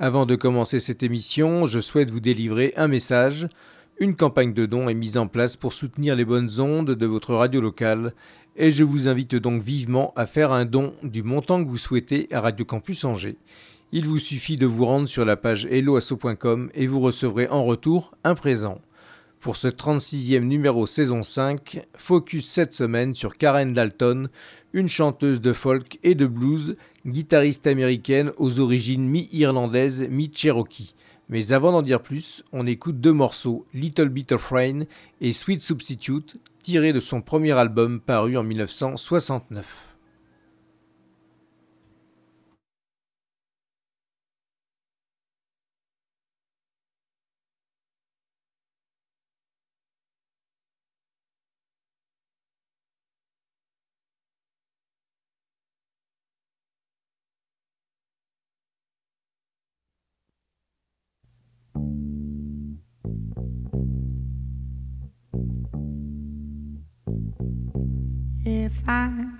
Avant de commencer cette émission, je souhaite vous délivrer un message. Une campagne de dons est mise en place pour soutenir les bonnes ondes de votre radio locale et je vous invite donc vivement à faire un don du montant que vous souhaitez à Radio Campus Angers. Il vous suffit de vous rendre sur la page helloasso.com et vous recevrez en retour un présent. Pour ce 36e numéro saison 5, focus cette semaine sur Karen Dalton, une chanteuse de folk et de blues, guitariste américaine aux origines mi-irlandaises, mi-cherokee. Mais avant d'en dire plus, on écoute deux morceaux, Little Bit of Rain et Sweet Substitute, tirés de son premier album paru en 1969.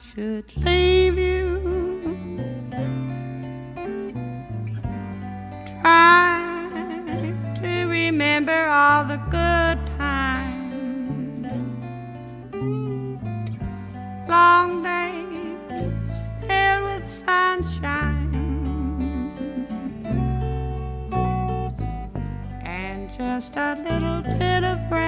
Should leave you, try to remember all the good times. Long days filled with sunshine and just a little bit of rain.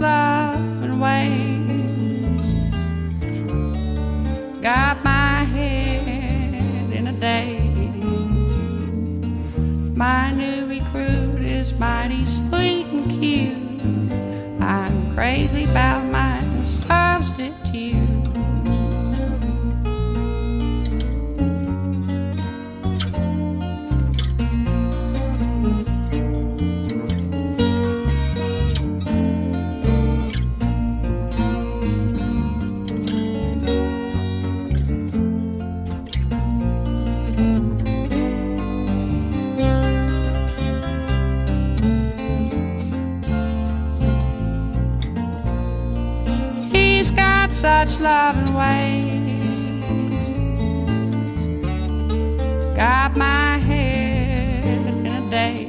Love and ways. Got my head in a day. My new recruit is mighty sweet and cute. I'm crazy about such loving ways. Got my head in a day.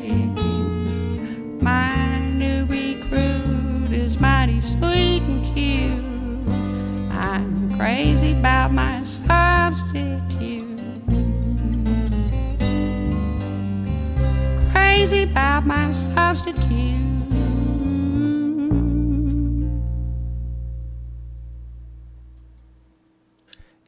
My new recruit is mighty sweet and cute. I'm crazy about my substitute. Crazy about my substitute.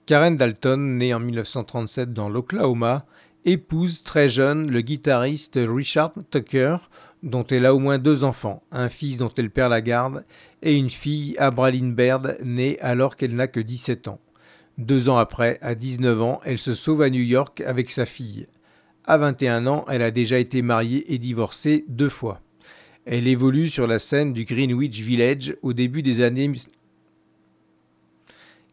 Karen Dalton, née en 1937 dans l'Oklahoma, épouse très jeune le guitariste Richard Tucker, dont elle a au moins deux enfants, un fils dont elle perd la garde et une fille, Abraline Baird, née alors qu'elle n'a que 17 ans. Deux ans après, à 19 ans, elle se sauve à New York avec sa fille. À 21 ans, elle a déjà été mariée et divorcée deux fois. Elle évolue sur la scène du Greenwich Village au début des années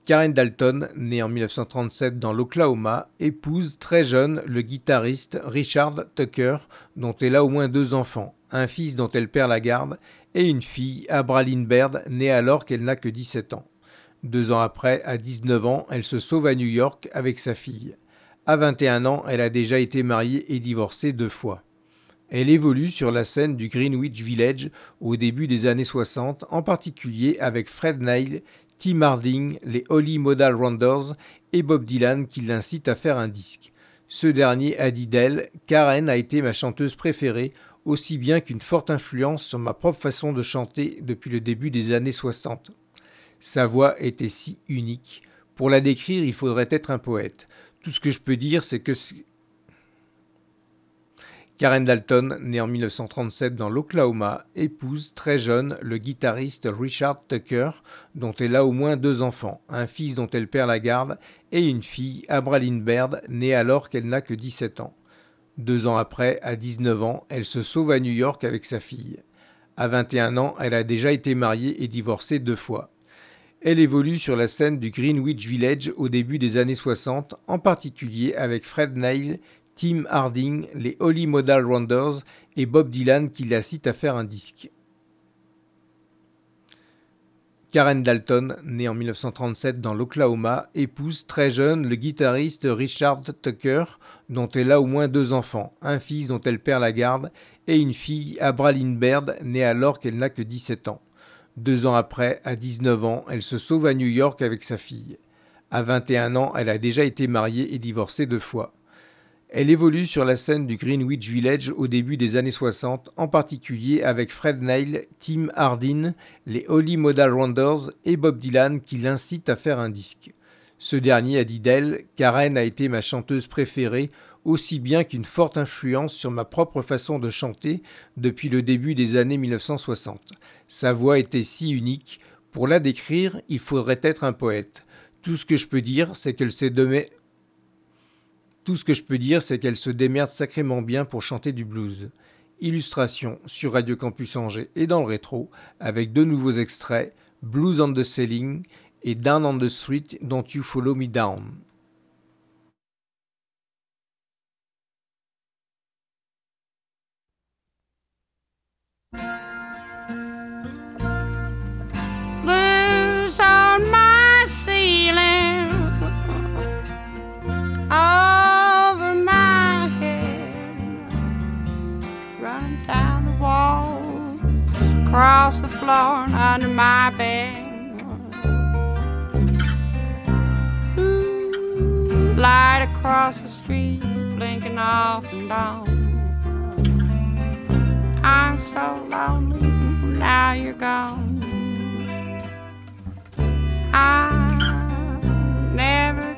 Karen Dalton, née en 1937 dans l'Oklahoma, épouse très jeune le guitariste Richard Tucker, dont elle a au moins deux enfants, un fils dont elle perd la garde et une fille, Abraline Baird, née alors qu'elle n'a que 17 ans. Deux ans après, à 19 ans, elle se sauve à New York avec sa fille. À 21 ans, elle a déjà été mariée et divorcée deux fois. Elle évolue sur la scène du Greenwich Village au début des années 60, en particulier avec Fred Neil, Tim Harding, les Holly Modal Rounders et Bob Dylan qui l'incitent à faire un disque. Ce dernier a dit d'elle Karen a été ma chanteuse préférée, aussi bien qu'une forte influence sur ma propre façon de chanter depuis le début des années 60. Sa voix était si unique. Pour la décrire, il faudrait être un poète. Tout ce que je peux dire, c'est que Karen Dalton, née en 1937 dans l'Oklahoma, épouse très jeune le guitariste Richard Tucker, dont elle a au moins deux enfants, un fils dont elle perd la garde et une fille, Abraline Baird, née alors qu'elle n'a que 17 ans. Deux ans après, à 19 ans, elle se sauve à New York avec sa fille. À 21 ans, elle a déjà été mariée et divorcée deux fois. Elle évolue sur la scène du Greenwich Village au début des années 60, en particulier avec Fred Neil, Tim Harding, les Holly Modal Rounders et Bob Dylan qui la citent à faire un disque. Karen Dalton, née en 1937 dans l'Oklahoma, épouse très jeune le guitariste Richard Tucker, dont elle a au moins deux enfants, un fils dont elle perd la garde et une fille, Abraline Baird, née alors qu'elle n'a que 17 ans. Deux ans après, à 19 ans, elle se sauve à New York avec sa fille. À 21 ans, elle a déjà été mariée et divorcée deux fois. Elle évolue sur la scène du Greenwich Village au début des années 60, en particulier avec Fred Neil, Tim Hardin, les Holly Modal Rounders et Bob Dylan qui l'incitent à faire un disque. Ce dernier a dit d'elle Karen a été ma chanteuse préférée, aussi bien qu'une forte influence sur ma propre façon de chanter depuis le début des années 1960. Sa voix était si unique, pour la décrire, il faudrait être un poète. Tout ce que je peux dire, c'est qu'elle s'est donnée tout ce que je peux dire, c'est qu'elle se démerde sacrément bien pour chanter du blues. Illustration sur Radio Campus Angers et dans le rétro, avec deux nouveaux extraits, Blues on the Ceiling et Down on the Street, Don't You Follow Me Down. across the floor and under my bed. Ooh, light across the street, blinking off and on. I'm so lonely, now you're gone. I never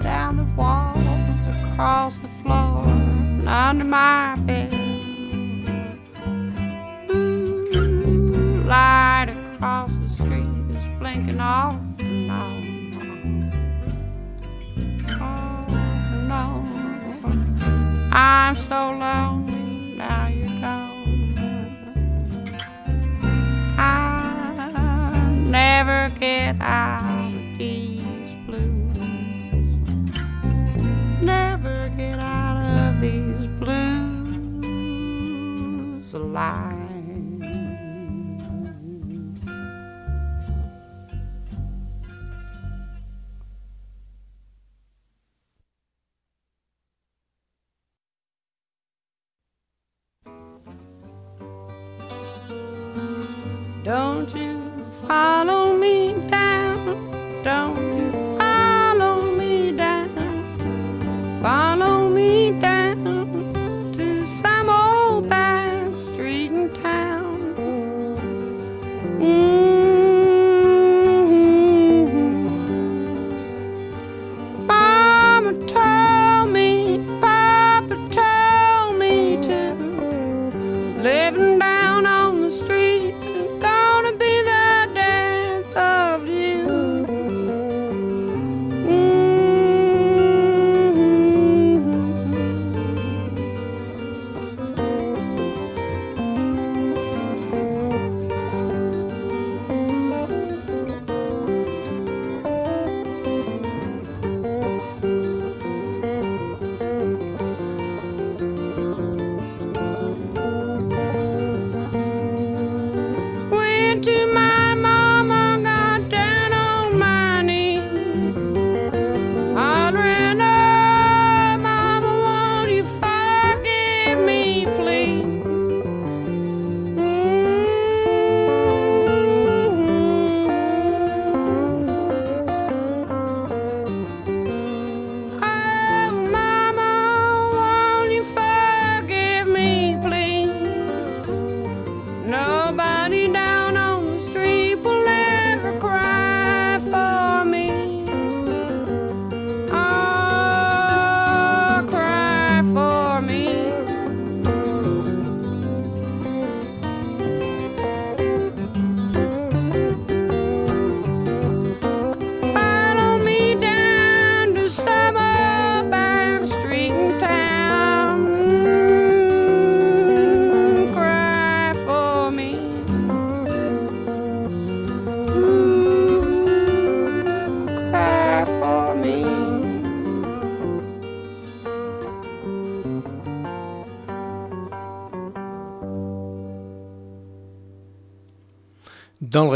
down, the walls, across the floor, and under my bed. Light across the street is blinking off and on, off and on. I'm so lonely.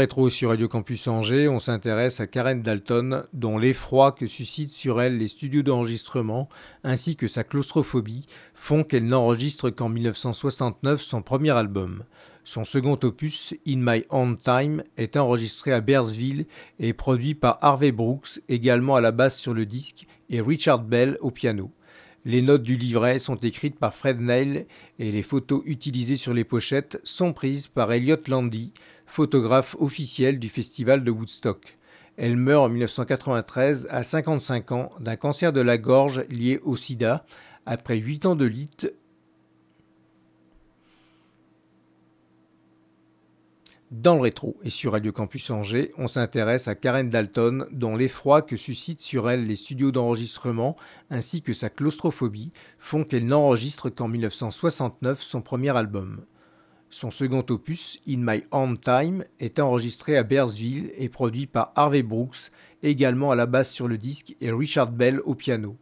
Rétro sur Radio Campus Angers, on s'intéresse à Karen Dalton, dont l'effroi que suscitent sur elle les studios d'enregistrement ainsi que sa claustrophobie font qu'elle n'enregistre qu'en 1969 son premier album. Son second opus, In My Own Time, est enregistré à Bearsville et produit par Harvey Brooks, également à la basse sur le disque, et Richard Bell au piano. Les notes du livret sont écrites par Fred Neil et les photos utilisées sur les pochettes sont prises par Elliot Landy, photographe officiel du festival de Woodstock. Elle meurt en 1993 à 55 ans d'un cancer de la gorge lié au sida après 8 ans de lutte Dans le rétro et sur Radio Campus Angers, on s'intéresse à Karen Dalton, dont l'effroi que suscitent sur elle les studios d'enregistrement ainsi que sa claustrophobie font qu'elle n'enregistre qu'en 1969 son premier album. Son second opus, In My Own Time, est enregistré à Bearsville et produit par Harvey Brooks, également à la basse sur le disque, et Richard Bell au piano.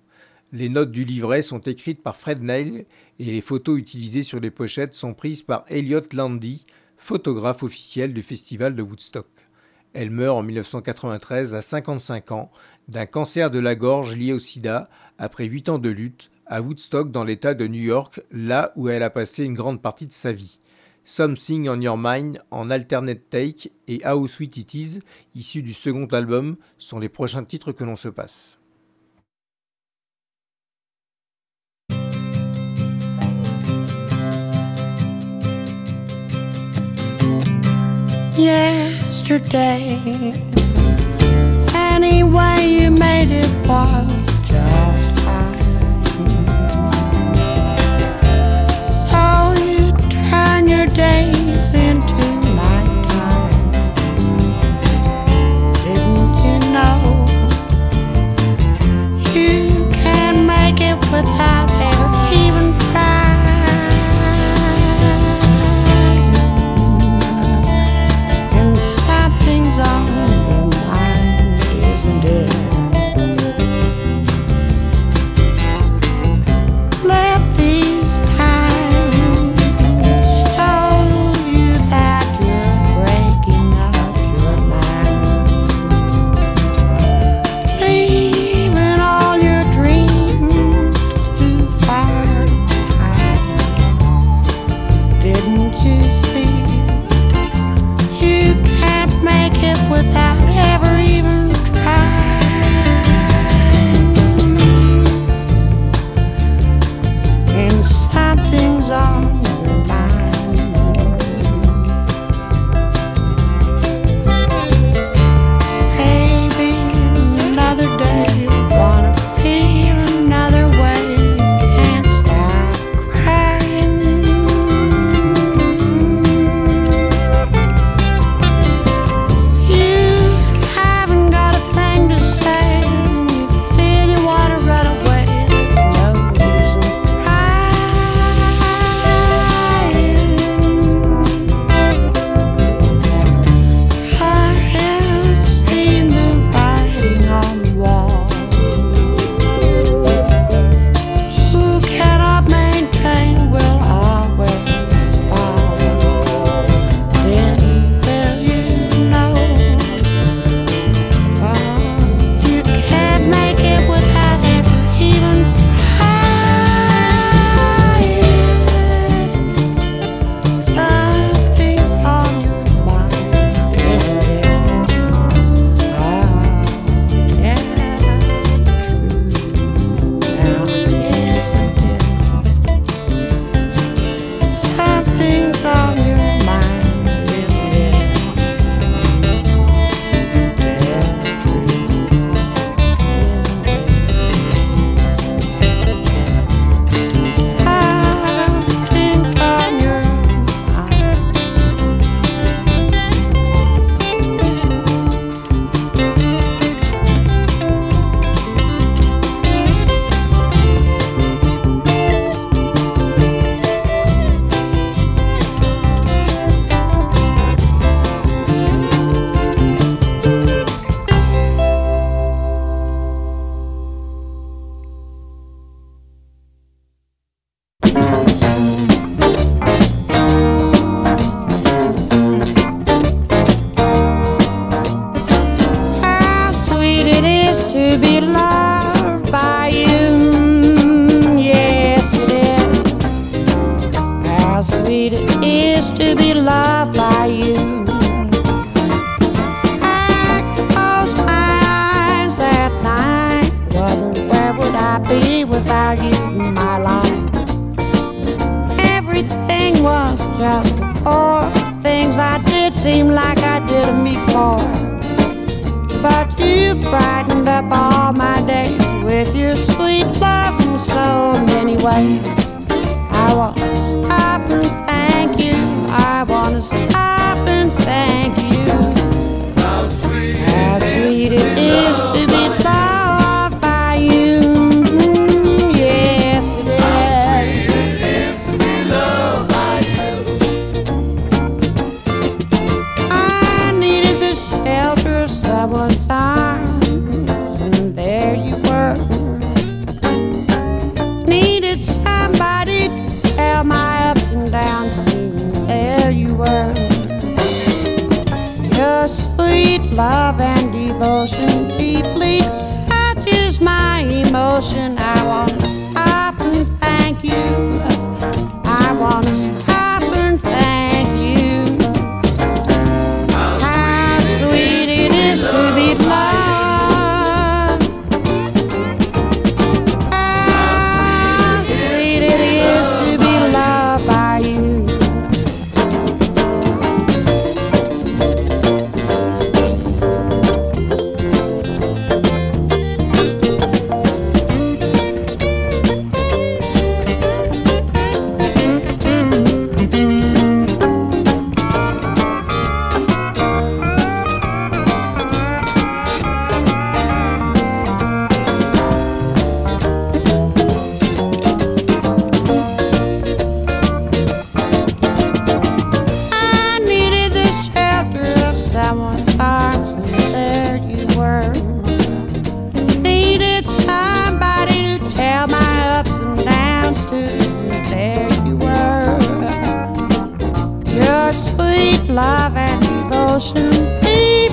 Les notes du livret sont écrites par Fred Neil et les photos utilisées sur les pochettes sont prises par Elliot Landy, photographe officiel du festival de Woodstock. Elle meurt en 1993 à 55 ans d'un cancer de la gorge lié au sida après 8 ans de lutte à Woodstock dans l'État de New York, là où elle a passé une grande partie de sa vie. Something on Your Mind en alternate take et How Sweet It Is, issus du second album, sont les prochains titres que l'on se passe. You made it up all my days with your sweet love in so many ways. I want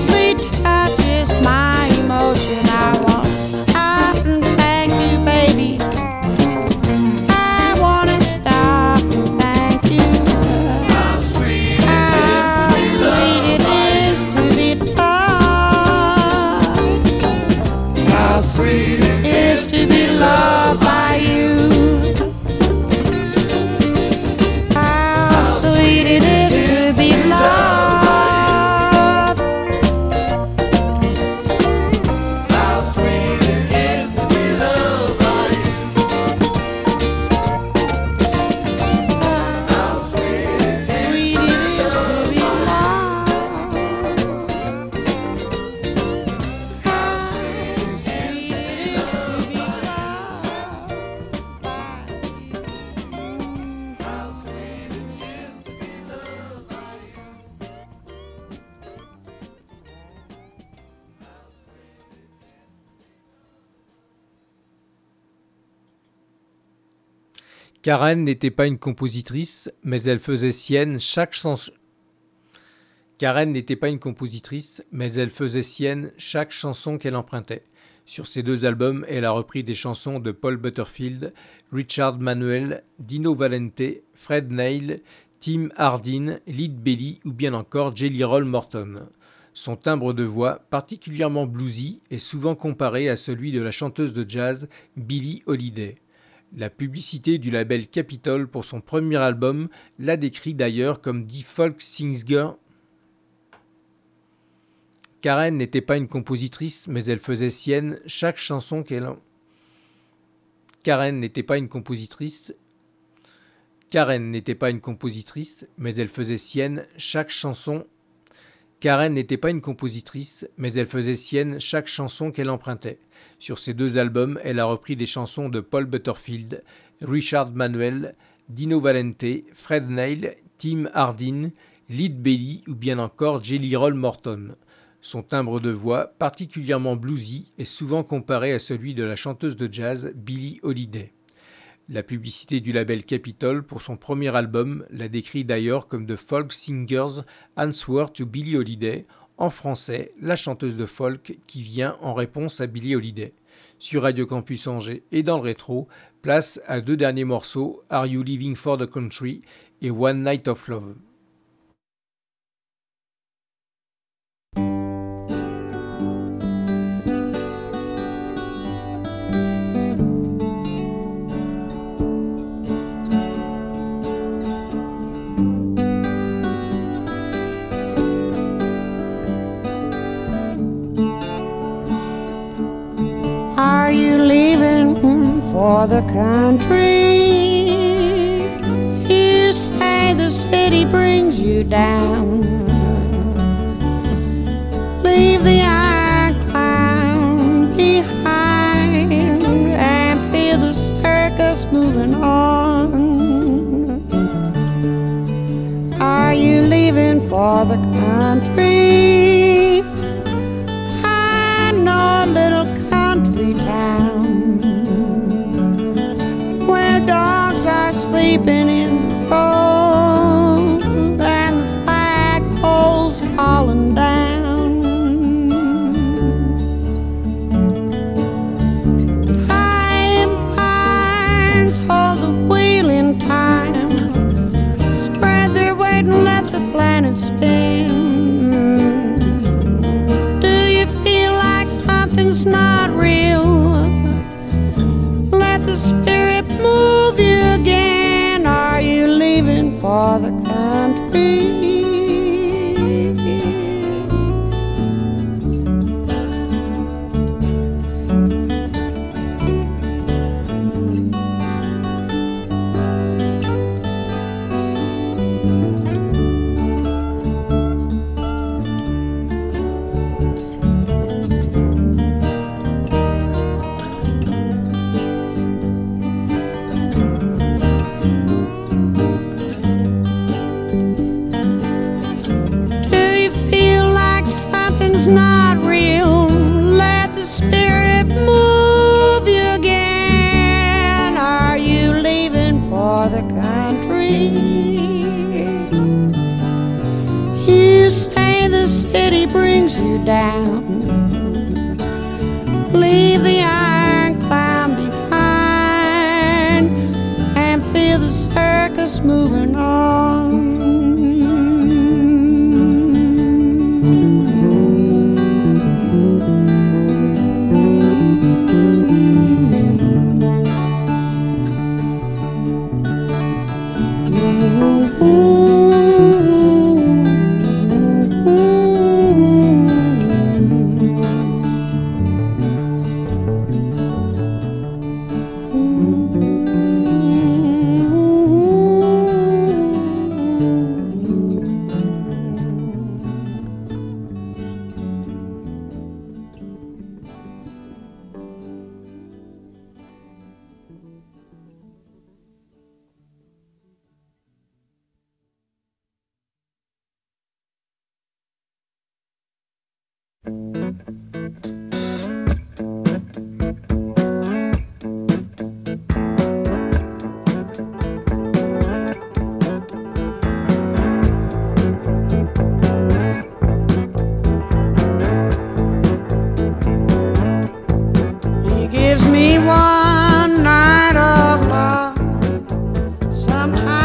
Every touch is my emotion out. Karen n'était pas une compositrice, mais elle faisait sienne chaque chanson. Qu'elle empruntait. Sur ces deux albums, elle a repris des chansons de Paul Butterfield, Richard Manuel, Dino Valente, Fred Neil, Tim Hardin, Lead Belly ou bien encore Jelly Roll Morton. Son timbre de voix, particulièrement bluesy, est souvent comparé à celui de la chanteuse de jazz Billie Holiday. La publicité du label Capitol pour son premier album la décrit d'ailleurs comme The Folk Singer. Karen n'était pas une compositrice, mais elle faisait sienne chaque chanson qu'elle. Karen n'était pas une compositrice. Karen n'était pas une compositrice, mais elle faisait sienne chaque chanson. Karen n'était pas une compositrice, mais elle faisait sienne chaque chanson qu'elle empruntait. Sur ces deux albums, elle a repris des chansons de Paul Butterfield, Richard Manuel, Dino Valente, Fred Neil, Tim Hardin, Lead Belly ou bien encore Jelly Roll Morton. Son timbre de voix, particulièrement bluesy, est souvent comparé à celui de la chanteuse de jazz Billie Holiday. La publicité du label Capitol pour son premier album la décrit d'ailleurs comme The Folk Singer's Answer to Billie Holiday, en français, la chanteuse de folk qui vient en réponse à Billie Holiday. Sur Radio Campus Angers et dans le rétro, place à deux derniers morceaux, Are You Living for the Country et One Night of Love. For the country. You say the city brings you down. Leave the iron clown behind and feel the circus moving on. Are you leaving for the sometimes.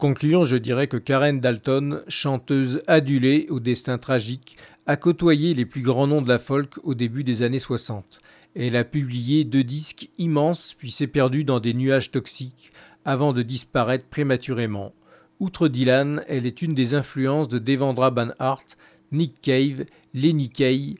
Conclure, je dirais que Karen Dalton, chanteuse adulée au destin tragique, a côtoyé les plus grands noms de la folk au début des années 60. Elle a publié deux disques immenses puis s'est perdue dans des nuages toxiques avant de disparaître prématurément. Outre Dylan, elle est une des influences de Devendra Banhart, Nick Cave, Lenny Kay,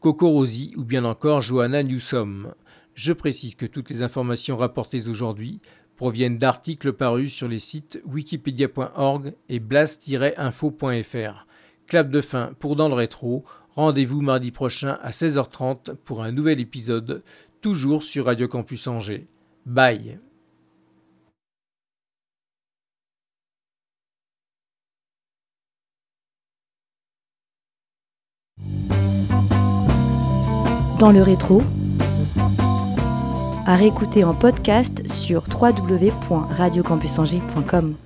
Coco Rosie ou bien encore Joanna Newsom. Je précise que toutes les informations rapportées aujourd'hui proviennent d'articles parus sur les sites wikipedia.org et blast-info.fr. Clap de fin pour Dans le rétro. Rendez-vous mardi prochain à 16h30 pour un nouvel épisode, toujours sur Radio Campus Angers. Bye Dans le rétro, à réécouter en podcast sur www.radiocampusangers.com.